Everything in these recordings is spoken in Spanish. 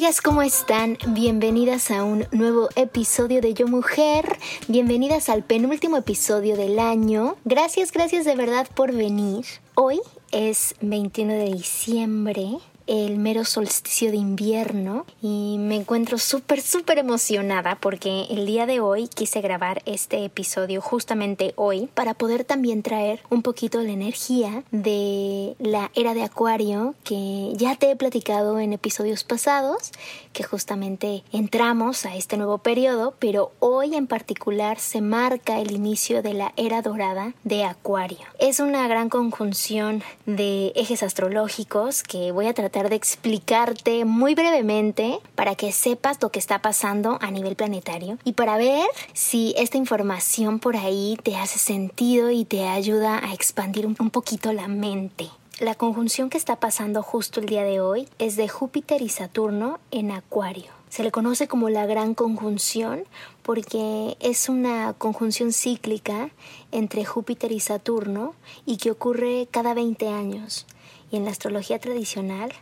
amigas, ¿cómo están? Bienvenidas a un nuevo episodio de Yo Mujer. Bienvenidas al penúltimo episodio del año. Gracias, gracias de verdad por venir. Hoy es 21 de diciembre el mero solsticio de invierno y me encuentro súper, súper emocionada porque el día de hoy quise grabar este episodio justamente hoy para poder también traer un poquito la energía de la era de Acuario que ya te he platicado en episodios pasados, que justamente entramos a este nuevo periodo, pero hoy en particular se marca el inicio de la era dorada de Acuario. Es una gran conjunción de ejes astrológicos que voy a tratar de explicarte muy brevemente para que sepas lo que está pasando a nivel planetario y para ver si esta información por ahí te hace sentido y te ayuda a expandir un poquito la mente. La conjunción que está pasando justo el día de hoy es de Júpiter y Saturno en Acuario. Se le conoce como la gran conjunción porque es una conjunción cíclica entre Júpiter y Saturno y que ocurre cada 20 años. Y en la astrología tradicional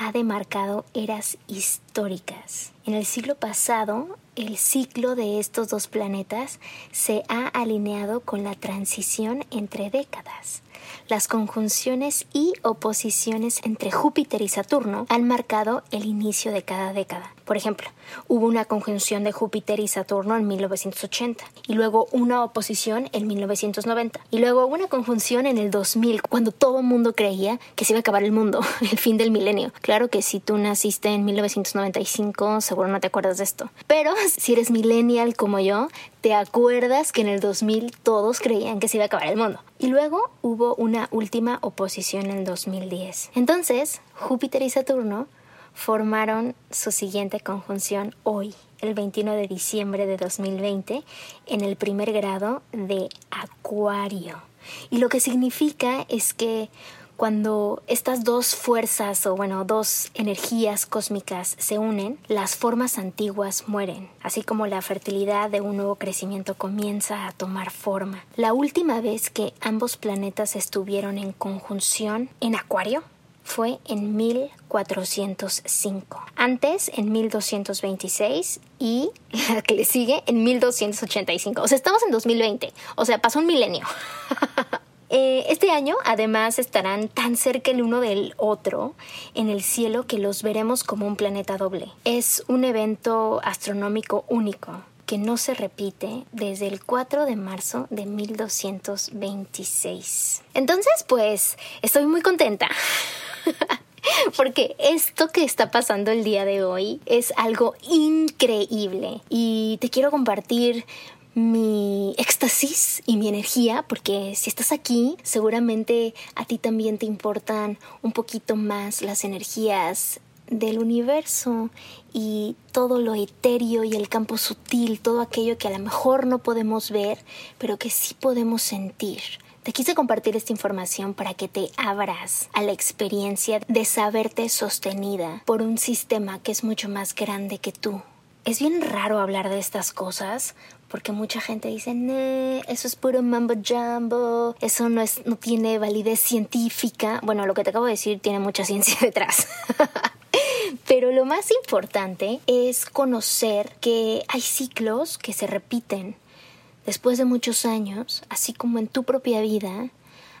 ha demarcado eras históricas. En el siglo pasado, el ciclo de estos dos planetas se ha alineado con la transición entre décadas. Las conjunciones y oposiciones entre Júpiter y Saturno han marcado el inicio de cada década. Por ejemplo, hubo una conjunción de Júpiter y Saturno en 1980 y luego una oposición en 1990 y luego una conjunción en el 2000 cuando todo el mundo creía que se iba a acabar el mundo, el fin del milenio. Claro que si tú naciste en 1995 seguro no te acuerdas de esto, pero si eres millennial como yo, te acuerdas que en el 2000 todos creían que se iba a acabar el mundo. Y luego hubo una última oposición en el 2010. Entonces, Júpiter y Saturno formaron su siguiente conjunción hoy, el 21 de diciembre de 2020, en el primer grado de Acuario. Y lo que significa es que cuando estas dos fuerzas o bueno, dos energías cósmicas se unen, las formas antiguas mueren, así como la fertilidad de un nuevo crecimiento comienza a tomar forma. La última vez que ambos planetas estuvieron en conjunción en Acuario fue en 1405. Antes en 1226 y la que le sigue en 1285. O sea, estamos en 2020. O sea, pasó un milenio. Eh, este año además estarán tan cerca el uno del otro en el cielo que los veremos como un planeta doble. Es un evento astronómico único que no se repite desde el 4 de marzo de 1226. Entonces, pues, estoy muy contenta. Porque esto que está pasando el día de hoy es algo increíble y te quiero compartir mi éxtasis y mi energía, porque si estás aquí, seguramente a ti también te importan un poquito más las energías del universo y todo lo etéreo y el campo sutil, todo aquello que a lo mejor no podemos ver, pero que sí podemos sentir. Te quise compartir esta información para que te abras a la experiencia de saberte sostenida por un sistema que es mucho más grande que tú. Es bien raro hablar de estas cosas porque mucha gente dice, eso es puro mambo jumbo, eso no, es, no tiene validez científica. Bueno, lo que te acabo de decir tiene mucha ciencia detrás. Pero lo más importante es conocer que hay ciclos que se repiten. Después de muchos años, así como en tu propia vida,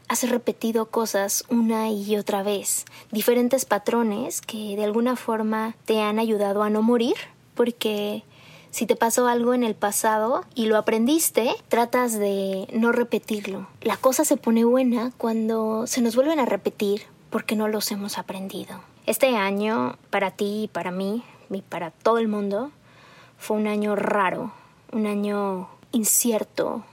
has repetido cosas una y otra vez, diferentes patrones que de alguna forma te han ayudado a no morir, porque si te pasó algo en el pasado y lo aprendiste, tratas de no repetirlo. La cosa se pone buena cuando se nos vuelven a repetir porque no los hemos aprendido. Este año, para ti y para mí, y para todo el mundo, fue un año raro, un año incierto,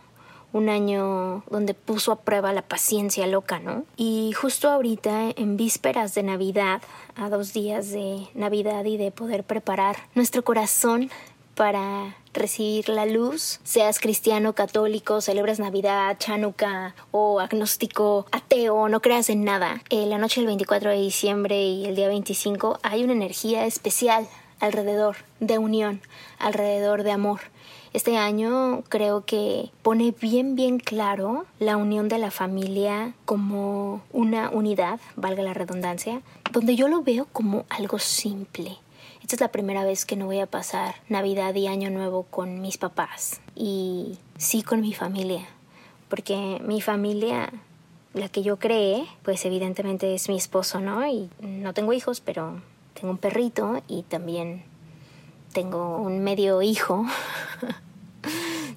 un año donde puso a prueba la paciencia loca, ¿no? Y justo ahorita, en vísperas de Navidad, a dos días de Navidad y de poder preparar nuestro corazón para recibir la luz, seas cristiano, católico, celebras Navidad, chanuca o agnóstico, ateo, no creas en nada. Eh, la noche del 24 de diciembre y el día 25 hay una energía especial alrededor de unión, alrededor de amor. Este año creo que pone bien bien claro la unión de la familia como una unidad, valga la redundancia, donde yo lo veo como algo simple. Esta es la primera vez que no voy a pasar Navidad y Año Nuevo con mis papás y sí con mi familia, porque mi familia la que yo creé, pues evidentemente es mi esposo, ¿no? Y no tengo hijos, pero tengo un perrito y también tengo un medio hijo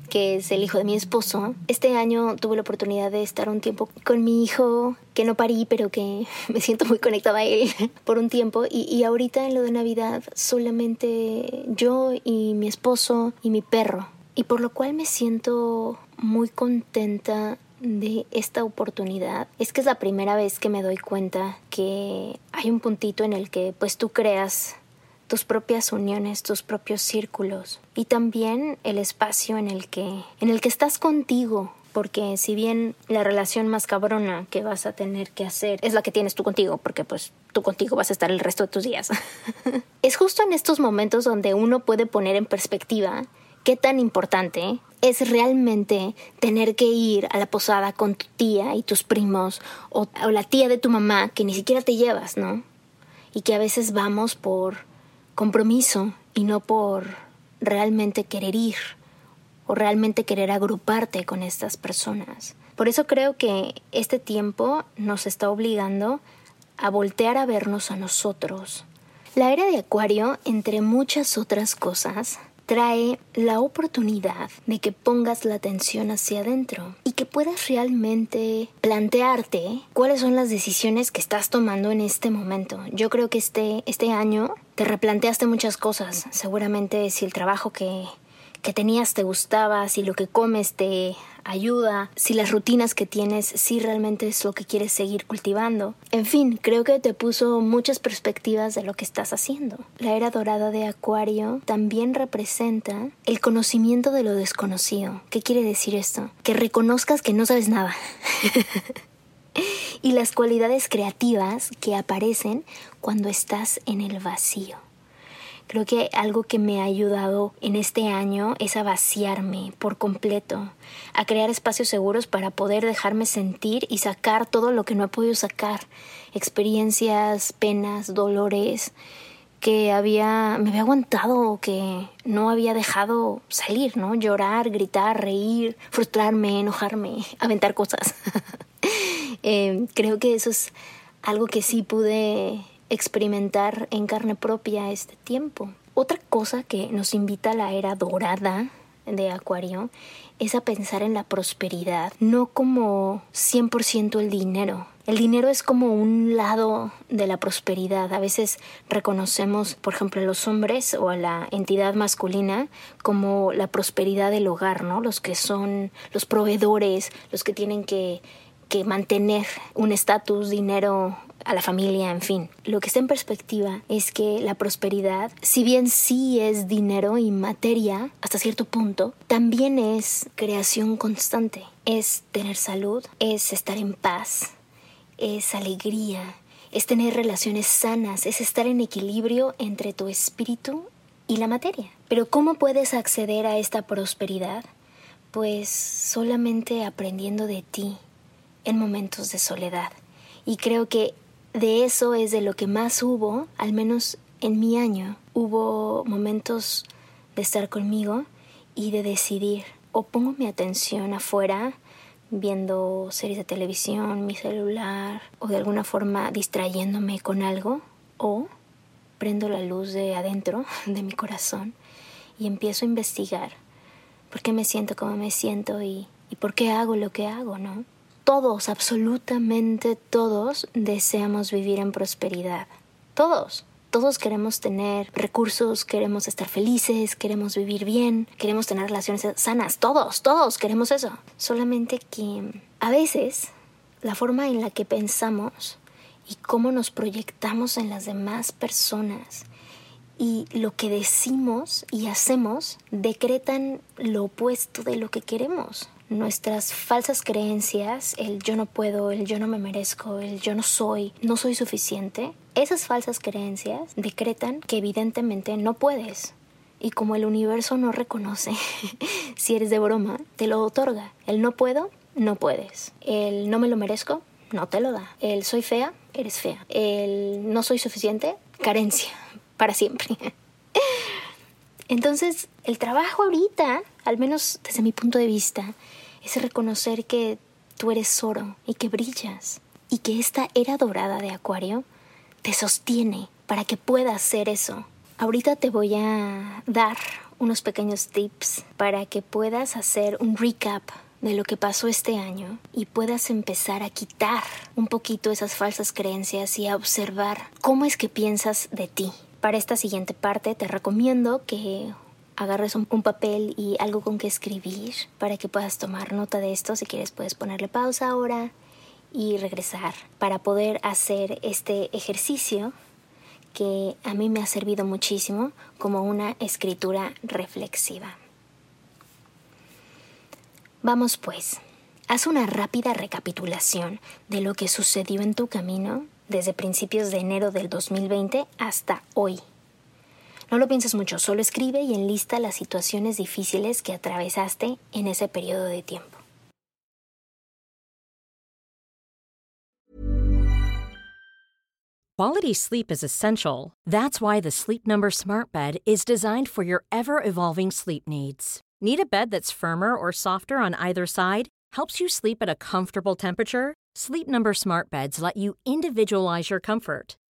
que es el hijo de mi esposo. Este año tuve la oportunidad de estar un tiempo con mi hijo, que no parí, pero que me siento muy conectada a él por un tiempo. Y, y ahorita en lo de Navidad solamente yo y mi esposo y mi perro. Y por lo cual me siento muy contenta de esta oportunidad es que es la primera vez que me doy cuenta que hay un puntito en el que pues tú creas tus propias uniones, tus propios círculos y también el espacio en el que en el que estás contigo, porque si bien la relación más cabrona que vas a tener que hacer es la que tienes tú contigo, porque pues tú contigo vas a estar el resto de tus días. es justo en estos momentos donde uno puede poner en perspectiva qué tan importante es realmente tener que ir a la posada con tu tía y tus primos o, o la tía de tu mamá que ni siquiera te llevas, ¿no? Y que a veces vamos por compromiso y no por realmente querer ir o realmente querer agruparte con estas personas. Por eso creo que este tiempo nos está obligando a voltear a vernos a nosotros. La era de Acuario, entre muchas otras cosas, trae la oportunidad de que pongas la atención hacia adentro y que puedas realmente plantearte cuáles son las decisiones que estás tomando en este momento. Yo creo que este, este año te replanteaste muchas cosas. Seguramente si el trabajo que, que tenías te gustaba, si lo que comes te ayuda, si las rutinas que tienes, si realmente es lo que quieres seguir cultivando. En fin, creo que te puso muchas perspectivas de lo que estás haciendo. La era dorada de Acuario también representa el conocimiento de lo desconocido. ¿Qué quiere decir esto? Que reconozcas que no sabes nada. y las cualidades creativas que aparecen cuando estás en el vacío. Creo que algo que me ha ayudado en este año es a vaciarme por completo, a crear espacios seguros para poder dejarme sentir y sacar todo lo que no he podido sacar, experiencias, penas, dolores que había me había aguantado que no había dejado salir, ¿no? Llorar, gritar, reír, frustrarme, enojarme, aventar cosas. Eh, creo que eso es algo que sí pude experimentar en carne propia este tiempo. Otra cosa que nos invita a la era dorada de Acuario es a pensar en la prosperidad, no como 100% el dinero. El dinero es como un lado de la prosperidad. A veces reconocemos, por ejemplo, a los hombres o a la entidad masculina como la prosperidad del hogar, ¿no? Los que son los proveedores, los que tienen que, que mantener un estatus, dinero a la familia, en fin. Lo que está en perspectiva es que la prosperidad, si bien sí es dinero y materia hasta cierto punto, también es creación constante. Es tener salud, es estar en paz, es alegría, es tener relaciones sanas, es estar en equilibrio entre tu espíritu y la materia. Pero ¿cómo puedes acceder a esta prosperidad? Pues solamente aprendiendo de ti en momentos de soledad. Y creo que de eso es de lo que más hubo, al menos en mi año. Hubo momentos de estar conmigo y de decidir o pongo mi atención afuera viendo series de televisión, mi celular o de alguna forma distrayéndome con algo o prendo la luz de adentro de mi corazón y empiezo a investigar por qué me siento como me siento y, y por qué hago lo que hago, ¿no? Todos, absolutamente todos, deseamos vivir en prosperidad. Todos. Todos queremos tener recursos, queremos estar felices, queremos vivir bien, queremos tener relaciones sanas. Todos, todos queremos eso. Solamente que a veces la forma en la que pensamos y cómo nos proyectamos en las demás personas y lo que decimos y hacemos decretan lo opuesto de lo que queremos. Nuestras falsas creencias, el yo no puedo, el yo no me merezco, el yo no soy, no soy suficiente, esas falsas creencias decretan que evidentemente no puedes. Y como el universo no reconoce si eres de broma, te lo otorga. El no puedo, no puedes. El no me lo merezco, no te lo da. El soy fea, eres fea. El no soy suficiente, carencia para siempre. Entonces, el trabajo ahorita, al menos desde mi punto de vista, es reconocer que tú eres oro y que brillas y que esta era dorada de Acuario te sostiene para que puedas hacer eso. Ahorita te voy a dar unos pequeños tips para que puedas hacer un recap de lo que pasó este año y puedas empezar a quitar un poquito esas falsas creencias y a observar cómo es que piensas de ti. Para esta siguiente parte te recomiendo que agarres un, papel y algo con que escribir para que puedas tomar nota de esto. Si quieres puedes ponerle pausa ahora y regresar para poder hacer este ejercicio que a mí me ha servido muchísimo como una escritura reflexiva. Vamos pues, haz una rápida recapitulación de lo que sucedió en tu camino desde principios de enero del 2020 hasta hoy. No lo pienses mucho, solo escribe y enlista las situaciones difíciles que atravesaste en ese periodo de tiempo. Quality sleep is essential. That's why the Sleep Number Smart Bed is designed for your ever evolving sleep needs. Need a bed that's firmer or softer on either side? Helps you sleep at a comfortable temperature? Sleep Number smart beds let you individualize your comfort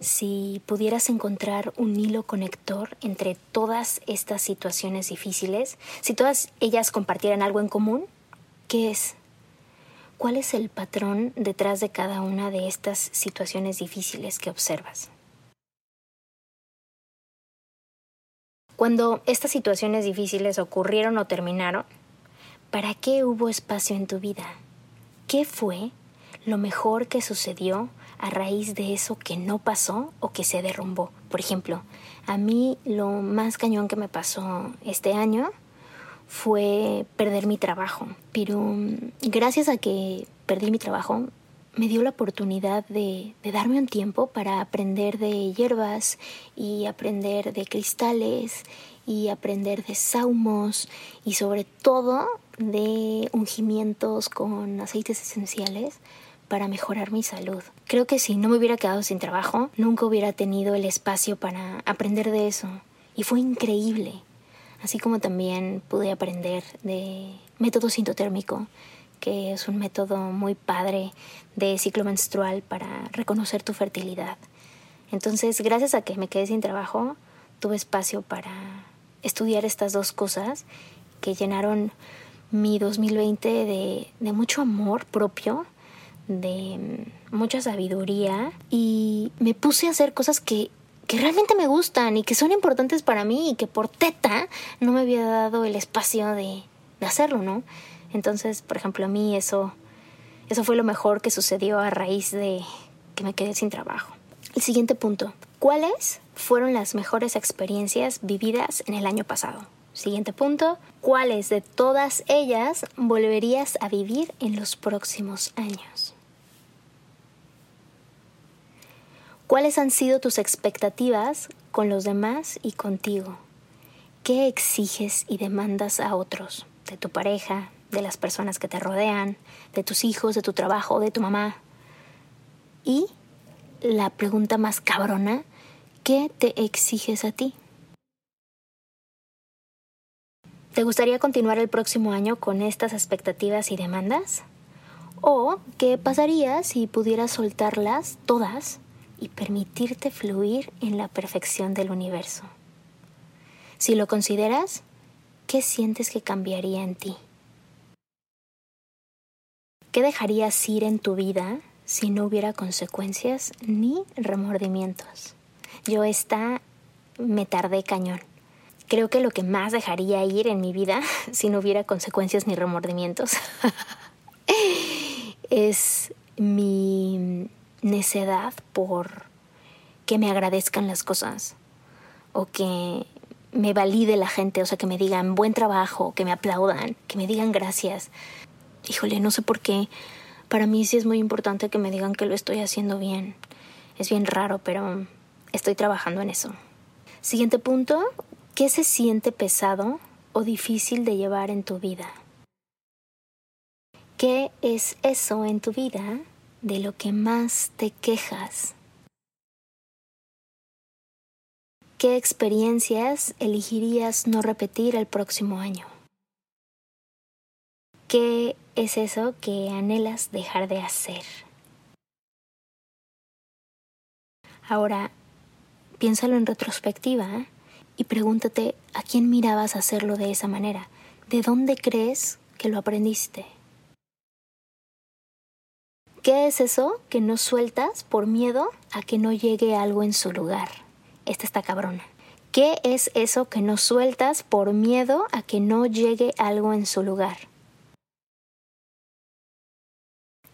si pudieras encontrar un hilo conector entre todas estas situaciones difíciles, si todas ellas compartieran algo en común, ¿qué es? ¿Cuál es el patrón detrás de cada una de estas situaciones difíciles que observas? Cuando estas situaciones difíciles ocurrieron o terminaron, ¿para qué hubo espacio en tu vida? ¿Qué fue lo mejor que sucedió a raíz de eso que no pasó o que se derrumbó. Por ejemplo, a mí lo más cañón que me pasó este año fue perder mi trabajo. Pero mm, gracias a que perdí mi trabajo, me dio la oportunidad de, darme un tiempo para aprender de hierbas y aprender de cristales y aprender de saumos y sobre todo de ungimientos con aceites esenciales para mejorar mi salud. Creo que si no me hubiera quedado sin trabajo, nunca hubiera tenido el espacio para aprender de eso. Y fue increíble. Así como también pude aprender de método sintotérmico, que es un método muy padre de ciclo menstrual para reconocer tu fertilidad. Entonces, gracias a que me quedé sin trabajo, tuve espacio para estudiar estas dos cosas que llenaron mi 2020 de, de mucho amor propio de mucha sabiduría y me puse a hacer cosas que, que realmente me gustan y que son importantes para mí y que por teta no me había dado el espacio de, de hacerlo, ¿no? Entonces, por ejemplo, a mí eso, eso fue lo mejor que sucedió a raíz de que me quedé sin trabajo. El siguiente punto. ¿Cuáles fueron las mejores experiencias vividas en el año pasado? Siguiente punto. ¿Cuáles de todas ellas volverías a vivir en los próximos años? ¿Cuáles han sido tus expectativas con los demás y contigo? ¿Qué exiges y demandas a otros? De tu pareja, de las personas que te rodean, de tus hijos, de tu trabajo, de tu mamá. Y la pregunta más cabrona, ¿qué te exiges a ti? ¿Te gustaría continuar el próximo año con estas expectativas y demandas? ¿O qué pasaría si pudieras soltarlas todas y permitirte fluir en la perfección del universo? Si lo consideras, ¿qué sientes que cambiaría en ti? ¿Qué dejarías ir en tu vida si no hubiera consecuencias ni remordimientos? Yo esta me tardé cañón. Creo que lo que más dejaría ir en mi vida si no hubiera consecuencias ni remordimientos es mi necedad por que me agradezcan las cosas o que me valide la gente, o sea, que me digan buen trabajo, que me aplaudan, que me digan gracias. Híjole, no sé por qué. Para mí sí es muy importante que me digan que lo estoy haciendo bien. Es bien raro, pero estoy trabajando en eso. Siguiente punto, ¿qué se siente pesado o difícil de llevar en tu vida? ¿Qué es eso en tu vida de lo que más te quejas? ¿Qué experiencias elegirías no repetir el próximo año? ¿Qué es eso que anhelas dejar de hacer? Ahora, piénsalo en retrospectiva y pregúntate a quién mirabas hacerlo de esa manera. ¿De dónde crees que lo aprendiste? ¿Qué es eso que no sueltas por miedo a que no llegue algo en su lugar? Esta está cabrona. ¿Qué es eso que no sueltas por miedo a que no llegue algo en su lugar?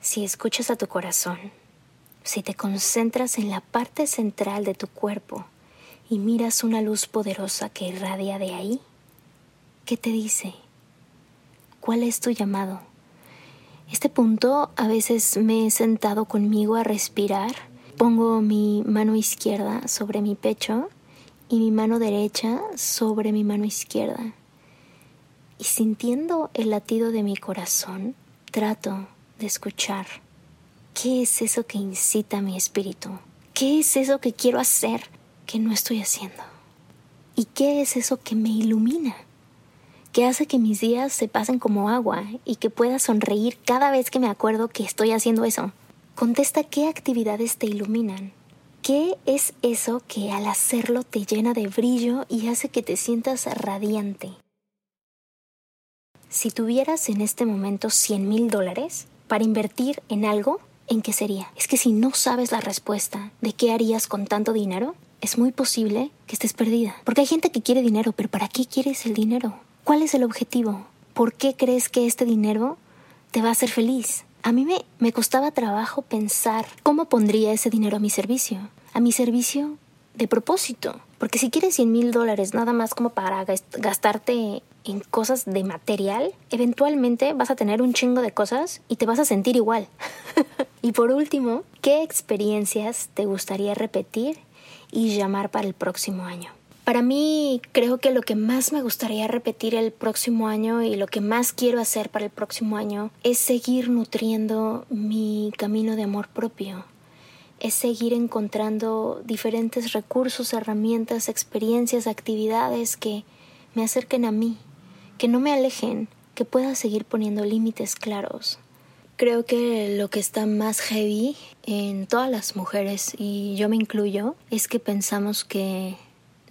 Si escuchas a tu corazón, si te concentras en la parte central de tu cuerpo y miras una luz poderosa que irradia de ahí, ¿qué te dice? ¿Cuál es tu llamado? Este punto a veces me he sentado conmigo a respirar. Pongo mi mano izquierda sobre mi pecho y mi mano derecha sobre mi mano izquierda. Y sintiendo el latido de mi corazón, trato de escuchar. ¿Qué es eso que incita mi espíritu? ¿Qué es eso que quiero hacer que no estoy haciendo? ¿Y qué es eso que me ilumina? Que hace que mis días se pasen como agua y que pueda sonreír cada vez que me acuerdo que estoy haciendo eso. Contesta qué actividades te iluminan. ¿Qué es eso que al hacerlo te llena de brillo y hace que te sientas radiante? Si tuvieras en este momento 100 mil dólares para invertir en algo, ¿en qué sería? Es que si no sabes la respuesta de qué harías con tanto dinero, es muy posible que estés perdida. Porque hay gente que quiere dinero, pero ¿para qué quieres el dinero? ¿Cuál es el objetivo? ¿Por qué crees que este dinero te va a hacer feliz? A mí me, me costaba trabajo pensar cómo pondría ese dinero a mi servicio. A mi servicio de propósito. Porque si quieres 100 mil dólares nada más como para gastarte en cosas de material, eventualmente vas a tener un chingo de cosas y te vas a sentir igual. y por último, ¿qué experiencias te gustaría repetir y llamar para el próximo año? Para mí creo que lo que más me gustaría repetir el próximo año y lo que más quiero hacer para el próximo año es seguir nutriendo mi camino de amor propio, es seguir encontrando diferentes recursos, herramientas, experiencias, actividades que me acerquen a mí, que no me alejen, que pueda seguir poniendo límites claros. Creo que lo que está más heavy en todas las mujeres, y yo me incluyo, es que pensamos que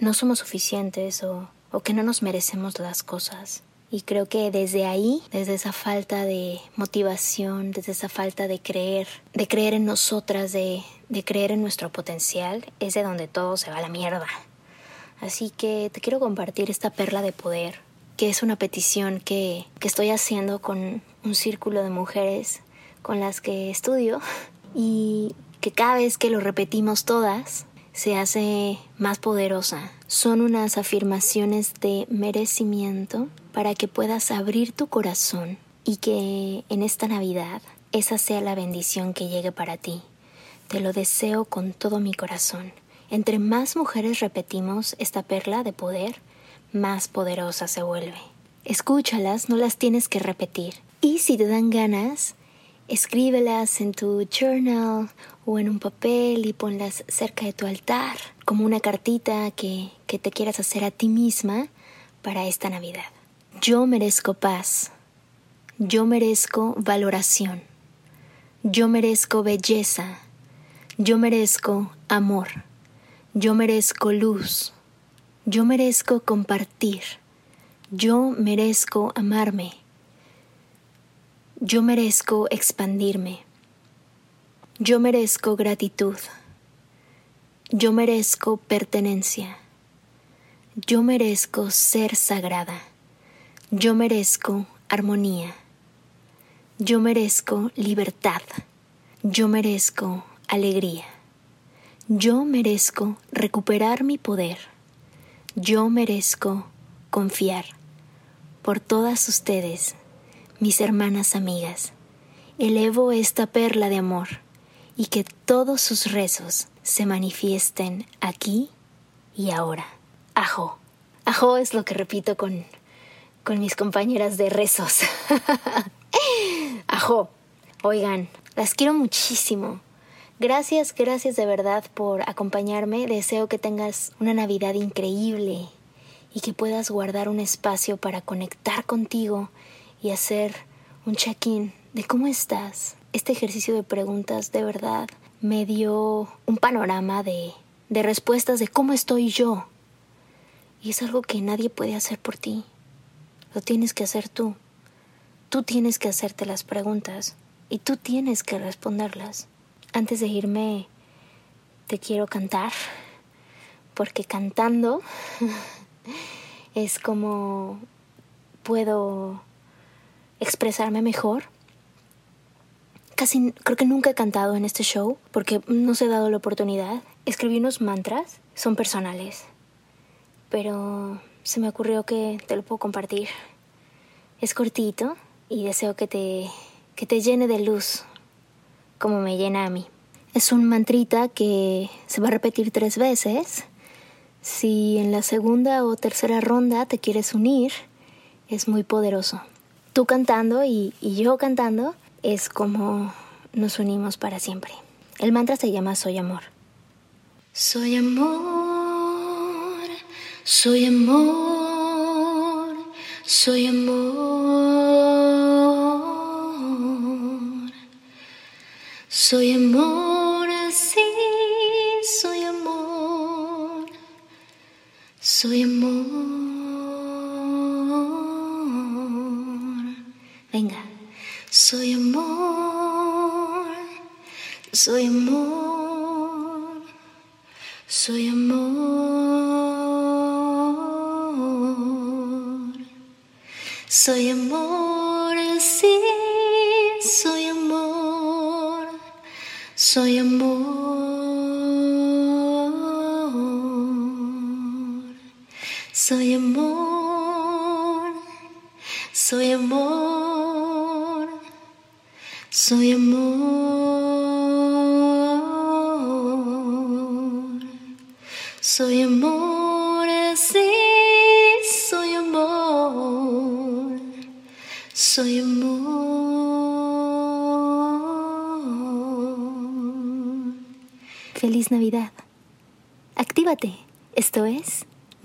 no somos suficientes o, que no nos merecemos las cosas. Y creo que desde ahí, desde esa falta de motivación, desde esa falta de creer, de creer en nosotras, de, de creer en nuestro potencial, es de donde todo se va a la mierda. Así que te quiero compartir esta perla de poder, que es una petición que, que estoy haciendo con un círculo de mujeres con las que estudio y que cada vez que lo repetimos todas, se hace más poderosa. Son unas afirmaciones de merecimiento para que puedas abrir tu corazón y que en esta Navidad esa sea la bendición que llegue para ti. Te lo deseo con todo mi corazón. Entre más mujeres repetimos esta perla de poder, más poderosa se vuelve. Escúchalas, no las tienes que repetir. Y si te dan ganas, escríbelas en tu journal o en un papel y ponlas cerca de tu altar, como una cartita que, que te quieras hacer a ti misma para esta Navidad. Yo merezco paz. Yo merezco valoración. Yo merezco belleza. Yo merezco amor. Yo merezco luz. Yo merezco compartir. Yo merezco amarme. Yo merezco expandirme. Yo merezco gratitud. Yo merezco pertenencia. Yo merezco ser sagrada. Yo merezco armonía. Yo merezco libertad. Yo merezco alegría. Yo merezco recuperar mi poder. Yo merezco confiar. Por todas ustedes, mis hermanas amigas, elevo esta perla de amor y que todos sus rezos se manifiesten aquí y ahora. Ajo. Ajo es lo que repito con, con mis compañeras de rezos. Ajo. Oigan, las quiero muchísimo. Gracias, gracias de verdad por acompañarme. Deseo que tengas una Navidad increíble y que puedas guardar un espacio para conectar contigo y hacer un check-in de cómo estás. Este ejercicio de preguntas de verdad me dio un panorama de, de respuestas de cómo estoy yo. Y es algo que nadie puede hacer por ti. Lo tienes que hacer tú. Tú tienes que hacerte las preguntas y tú tienes que responderlas. Antes de irme, te quiero cantar, porque cantando es como puedo expresarme mejor. Casi creo que nunca he cantado en este show porque no se ha dado la oportunidad. Escribí unos mantras, son personales, pero se me ocurrió que te lo puedo compartir. Es cortito y deseo que te, que te llene de luz como me llena a mí. Es un mantrita que se va a repetir tres veces. Si en la segunda o tercera ronda te quieres unir, es muy poderoso. Tú cantando y, y yo cantando es como nos unimos para siempre. El mantra se llama Soy Amor. Soy amor, soy amor, soy amor. Soy amor, sí, soy amor, soy amor. Venga, soy amor, soy amor, soy amor, soy amor, sí, soy amor, soy amor,